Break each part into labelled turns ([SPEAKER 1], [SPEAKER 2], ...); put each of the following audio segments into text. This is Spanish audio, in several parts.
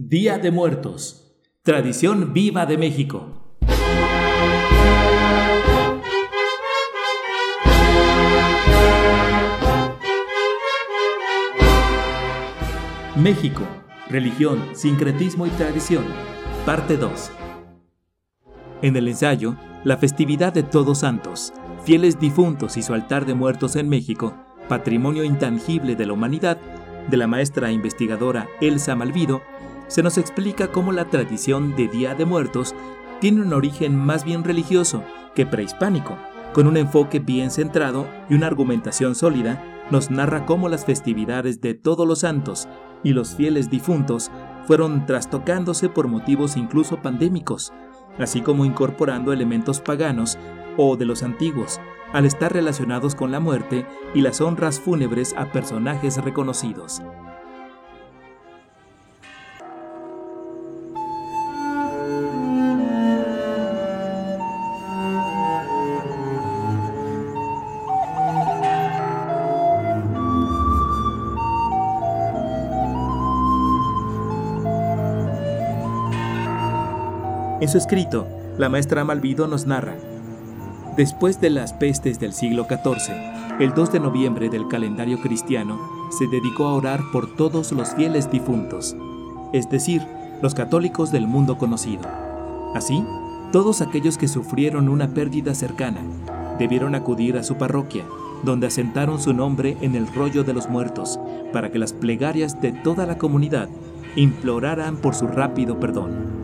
[SPEAKER 1] Día de Muertos. Tradición viva de México. México. Religión, sincretismo y tradición. Parte 2. En el ensayo, la festividad de Todos Santos, fieles difuntos y su altar de muertos en México, patrimonio intangible de la humanidad, de la maestra investigadora Elsa Malvido, se nos explica cómo la tradición de Día de Muertos tiene un origen más bien religioso que prehispánico, con un enfoque bien centrado y una argumentación sólida, nos narra cómo las festividades de todos los santos y los fieles difuntos fueron trastocándose por motivos incluso pandémicos, así como incorporando elementos paganos o de los antiguos, al estar relacionados con la muerte y las honras fúnebres a personajes reconocidos. En su escrito, la maestra Malvido nos narra, después de las pestes del siglo XIV, el 2 de noviembre del calendario cristiano se dedicó a orar por todos los fieles difuntos, es decir, los católicos del mundo conocido. Así, todos aquellos que sufrieron una pérdida cercana debieron acudir a su parroquia, donde asentaron su nombre en el rollo de los muertos, para que las plegarias de toda la comunidad imploraran por su rápido perdón.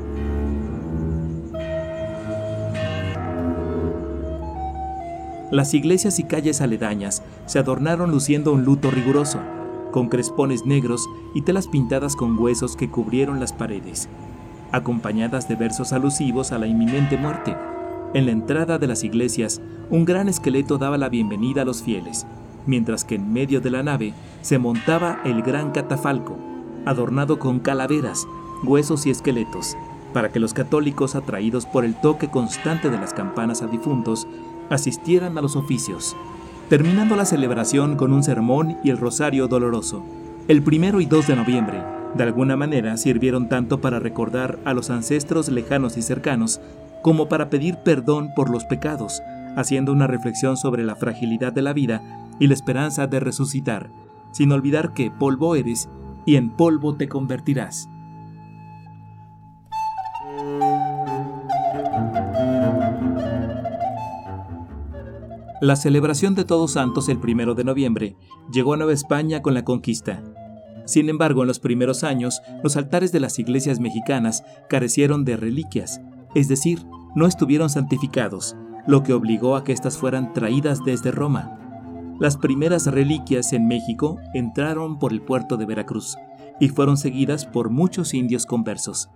[SPEAKER 1] Las iglesias y calles aledañas se adornaron luciendo un luto riguroso, con crespones negros y telas pintadas con huesos que cubrieron las paredes, acompañadas de versos alusivos a la inminente muerte. En la entrada de las iglesias, un gran esqueleto daba la bienvenida a los fieles, mientras que en medio de la nave se montaba el gran catafalco, adornado con calaveras, huesos y esqueletos, para que los católicos, atraídos por el toque constante de las campanas a difuntos, asistieran a los oficios, terminando la celebración con un sermón y el rosario doloroso. El primero y 2 de noviembre, de alguna manera, sirvieron tanto para recordar a los ancestros lejanos y cercanos, como para pedir perdón por los pecados, haciendo una reflexión sobre la fragilidad de la vida y la esperanza de resucitar, sin olvidar que polvo eres y en polvo te convertirás. La celebración de Todos Santos el 1 de noviembre llegó a Nueva España con la conquista. Sin embargo, en los primeros años, los altares de las iglesias mexicanas carecieron de reliquias, es decir, no estuvieron santificados, lo que obligó a que éstas fueran traídas desde Roma. Las primeras reliquias en México entraron por el puerto de Veracruz y fueron seguidas por muchos indios conversos.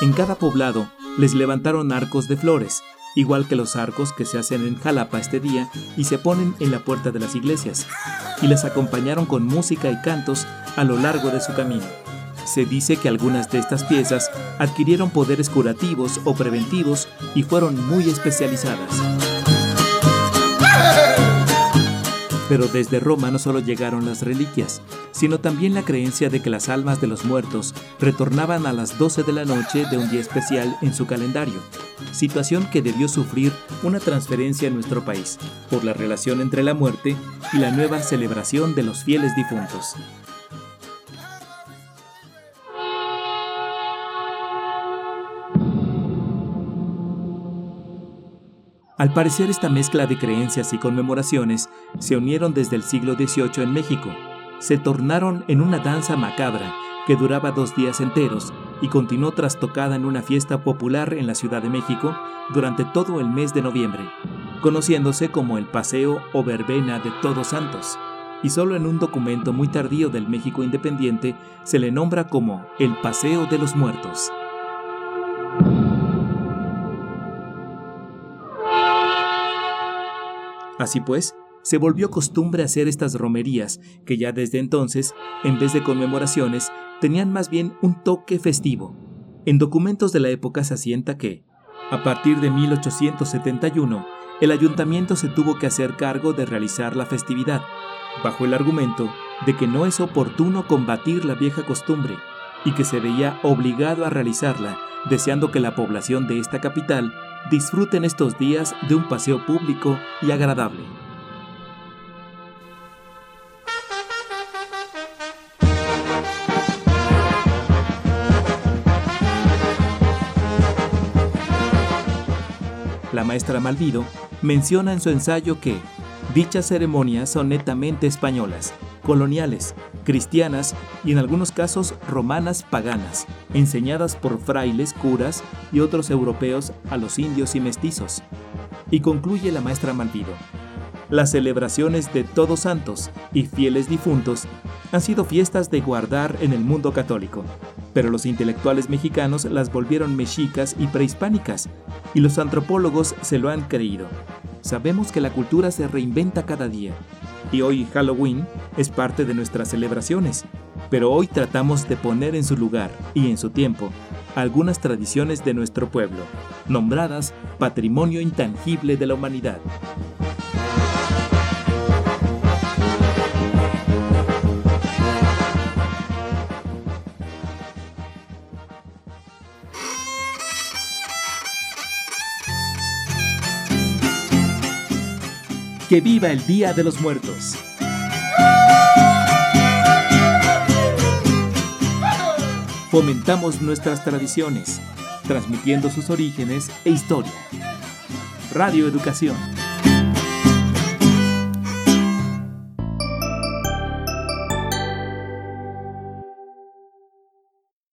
[SPEAKER 1] En cada poblado les levantaron arcos de flores, igual que los arcos que se hacen en Jalapa este día y se ponen en la puerta de las iglesias, y les acompañaron con música y cantos a lo largo de su camino. Se dice que algunas de estas piezas adquirieron poderes curativos o preventivos y fueron muy especializadas. Pero desde Roma no solo llegaron las reliquias, sino también la creencia de que las almas de los muertos retornaban a las 12 de la noche de un día especial en su calendario, situación que debió sufrir una transferencia en nuestro país por la relación entre la muerte y la nueva celebración de los fieles difuntos. Al parecer esta mezcla de creencias y conmemoraciones se unieron desde el siglo XVIII en México. Se tornaron en una danza macabra que duraba dos días enteros y continuó trastocada en una fiesta popular en la Ciudad de México durante todo el mes de noviembre, conociéndose como el Paseo o Verbena de Todos Santos. Y solo en un documento muy tardío del México Independiente se le nombra como el Paseo de los Muertos. Así pues, se volvió costumbre hacer estas romerías, que ya desde entonces, en vez de conmemoraciones, tenían más bien un toque festivo. En documentos de la época se asienta que, A partir de 1871, el ayuntamiento se tuvo que hacer cargo de realizar la festividad, bajo el argumento de que no es oportuno combatir la vieja costumbre y que se veía obligado a realizarla, deseando que la población de esta capital disfruten estos días de un paseo público y agradable. La maestra Malvido menciona en su ensayo que dichas ceremonias son netamente españolas, coloniales, cristianas y en algunos casos romanas paganas, enseñadas por frailes, curas y otros europeos a los indios y mestizos. Y concluye la maestra Malvido. Las celebraciones de Todos Santos y fieles difuntos han sido fiestas de guardar en el mundo católico, pero los intelectuales mexicanos las volvieron mexicas y prehispánicas, y los antropólogos se lo han creído. Sabemos que la cultura se reinventa cada día, y hoy Halloween es parte de nuestras celebraciones, pero hoy tratamos de poner en su lugar y en su tiempo algunas tradiciones de nuestro pueblo, nombradas Patrimonio Intangible de la Humanidad. Que viva el Día de los Muertos. Fomentamos nuestras tradiciones, transmitiendo sus orígenes e historia. Radio Educación